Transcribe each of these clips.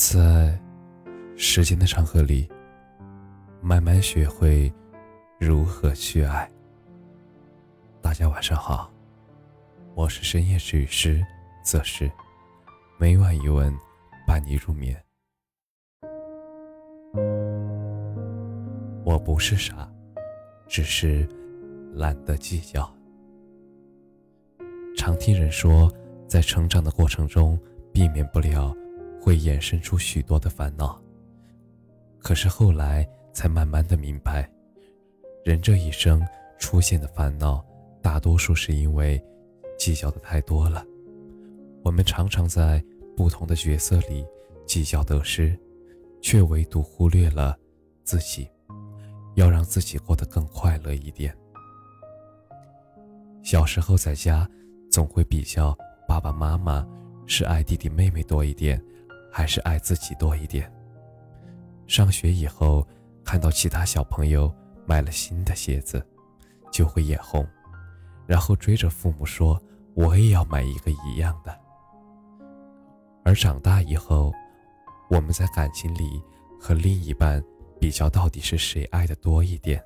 在时间的长河里，慢慢学会如何去爱。大家晚上好，我是深夜治愈师则是每晚一文伴你入眠。我不是傻，只是懒得计较。常听人说，在成长的过程中，避免不了会衍生出许多的烦恼。可是后来才慢慢的明白，人这一生出现的烦恼，大多数是因为计较的太多了。我们常常在不同的角色里计较得失，却唯独忽略了自己，要让自己过得更快乐一点。小时候在家。总会比较爸爸妈妈是爱弟弟妹妹多一点，还是爱自己多一点。上学以后，看到其他小朋友买了新的鞋子，就会眼红，然后追着父母说：“我也要买一个一样的。”而长大以后，我们在感情里和另一半比较，到底是谁爱的多一点，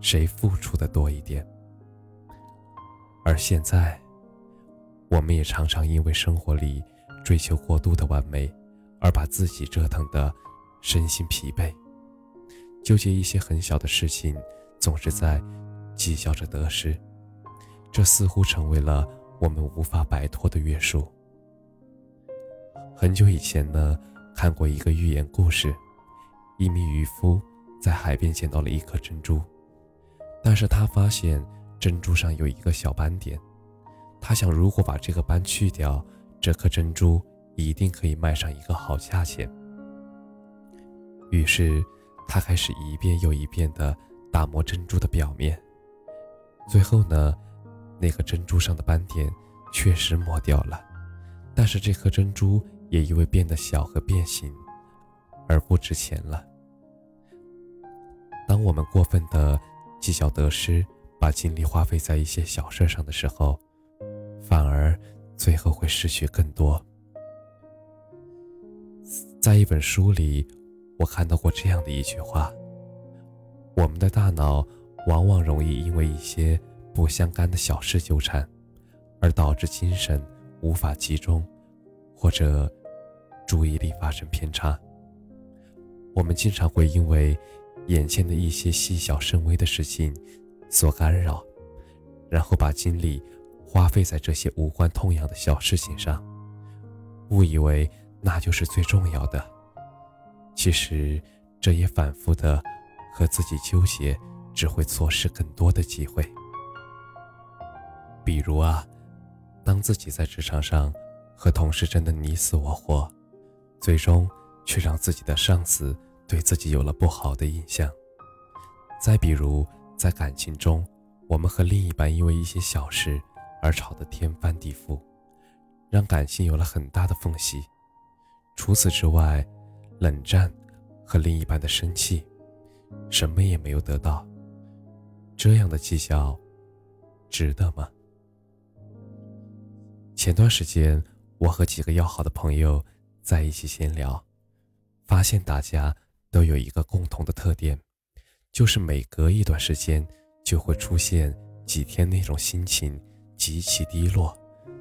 谁付出的多一点。而现在。我们也常常因为生活里追求过度的完美，而把自己折腾的身心疲惫，纠结一些很小的事情，总是在计较着得失，这似乎成为了我们无法摆脱的约束。很久以前呢，看过一个寓言故事，一名渔夫在海边捡到了一颗珍珠，但是他发现珍珠上有一个小斑点。他想，如果把这个斑去掉，这颗珍珠一定可以卖上一个好价钱。于是，他开始一遍又一遍地打磨珍珠的表面。最后呢，那个珍珠上的斑点确实磨掉了，但是这颗珍珠也因为变得小和变形而不值钱了。当我们过分的计较得失，把精力花费在一些小事上的时候，反而最后会失去更多。在一本书里，我看到过这样的一句话：我们的大脑往往容易因为一些不相干的小事纠缠，而导致精神无法集中，或者注意力发生偏差。我们经常会因为眼前的一些细小甚微的事情所干扰，然后把精力。花费在这些无关痛痒的小事情上，误以为那就是最重要的。其实，这也反复的和自己纠结，只会错失更多的机会。比如啊，当自己在职场上和同事争得你死我活，最终却让自己的上司对自己有了不好的印象。再比如，在感情中，我们和另一半因为一些小事。而吵得天翻地覆，让感情有了很大的缝隙。除此之外，冷战和另一半的生气，什么也没有得到。这样的计较，值得吗？前段时间，我和几个要好的朋友在一起闲聊，发现大家都有一个共同的特点，就是每隔一段时间就会出现几天那种心情。极其低落，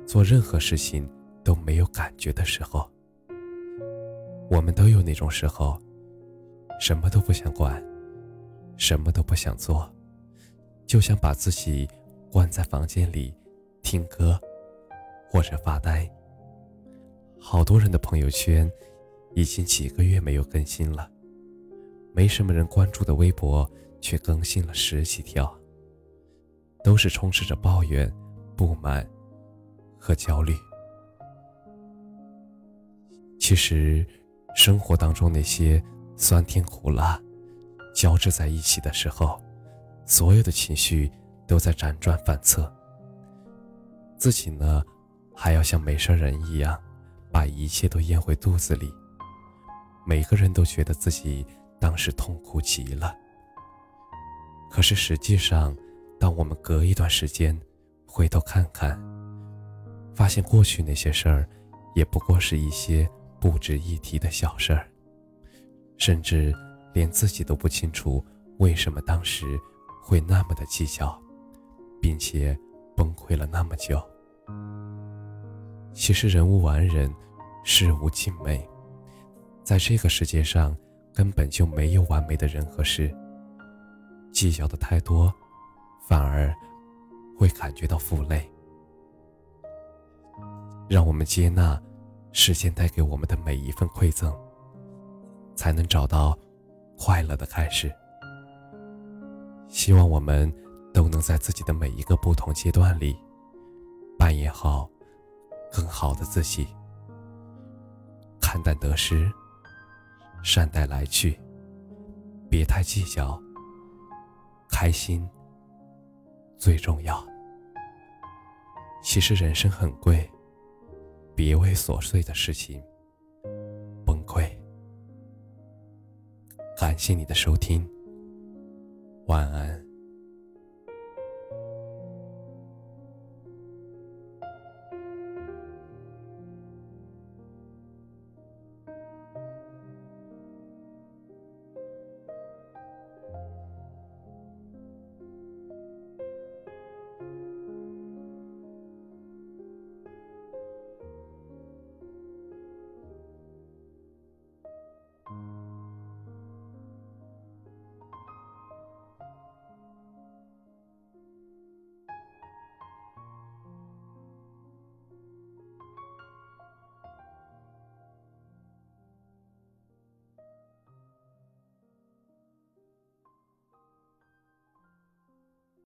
做任何事情都没有感觉的时候，我们都有那种时候，什么都不想管，什么都不想做，就想把自己关在房间里听歌或者发呆。好多人的朋友圈已经几个月没有更新了，没什么人关注的微博却更新了十几条，都是充斥着抱怨。不满和焦虑，其实生活当中那些酸甜苦辣交织在一起的时候，所有的情绪都在辗转反侧。自己呢，还要像没事人一样，把一切都咽回肚子里。每个人都觉得自己当时痛苦极了，可是实际上，当我们隔一段时间，回头看看，发现过去那些事儿，也不过是一些不值一提的小事儿，甚至连自己都不清楚为什么当时会那么的计较，并且崩溃了那么久。其实人无完人，事无尽美，在这个世界上根本就没有完美的人和事。计较的太多，反而会感觉到负累。让我们接纳时间带给我们的每一份馈赠，才能找到快乐的开始。希望我们都能在自己的每一个不同阶段里，扮演好更好的自己。看淡得失，善待来去，别太计较，开心最重要。其实人生很贵。别为琐碎的事情崩溃。感谢你的收听，晚安。